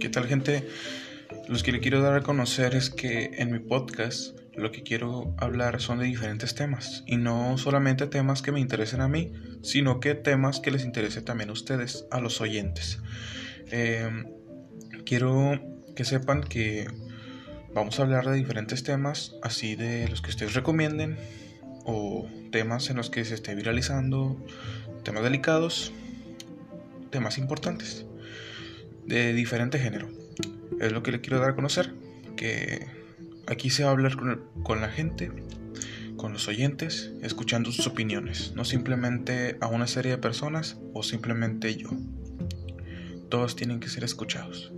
¿Qué tal gente? Los que le quiero dar a conocer es que en mi podcast lo que quiero hablar son de diferentes temas y no solamente temas que me interesen a mí, sino que temas que les interese también a ustedes, a los oyentes. Em, quiero que sepan que vamos a hablar de diferentes temas, así de los que ustedes recomienden o temas en los que se esté viralizando, temas delicados, temas importantes de diferente género. Es lo que le quiero dar a conocer, que aquí se va a hablar con, con la gente, con los oyentes, escuchando sus opiniones, no simplemente a una serie de personas o simplemente yo. Todos tienen que ser escuchados.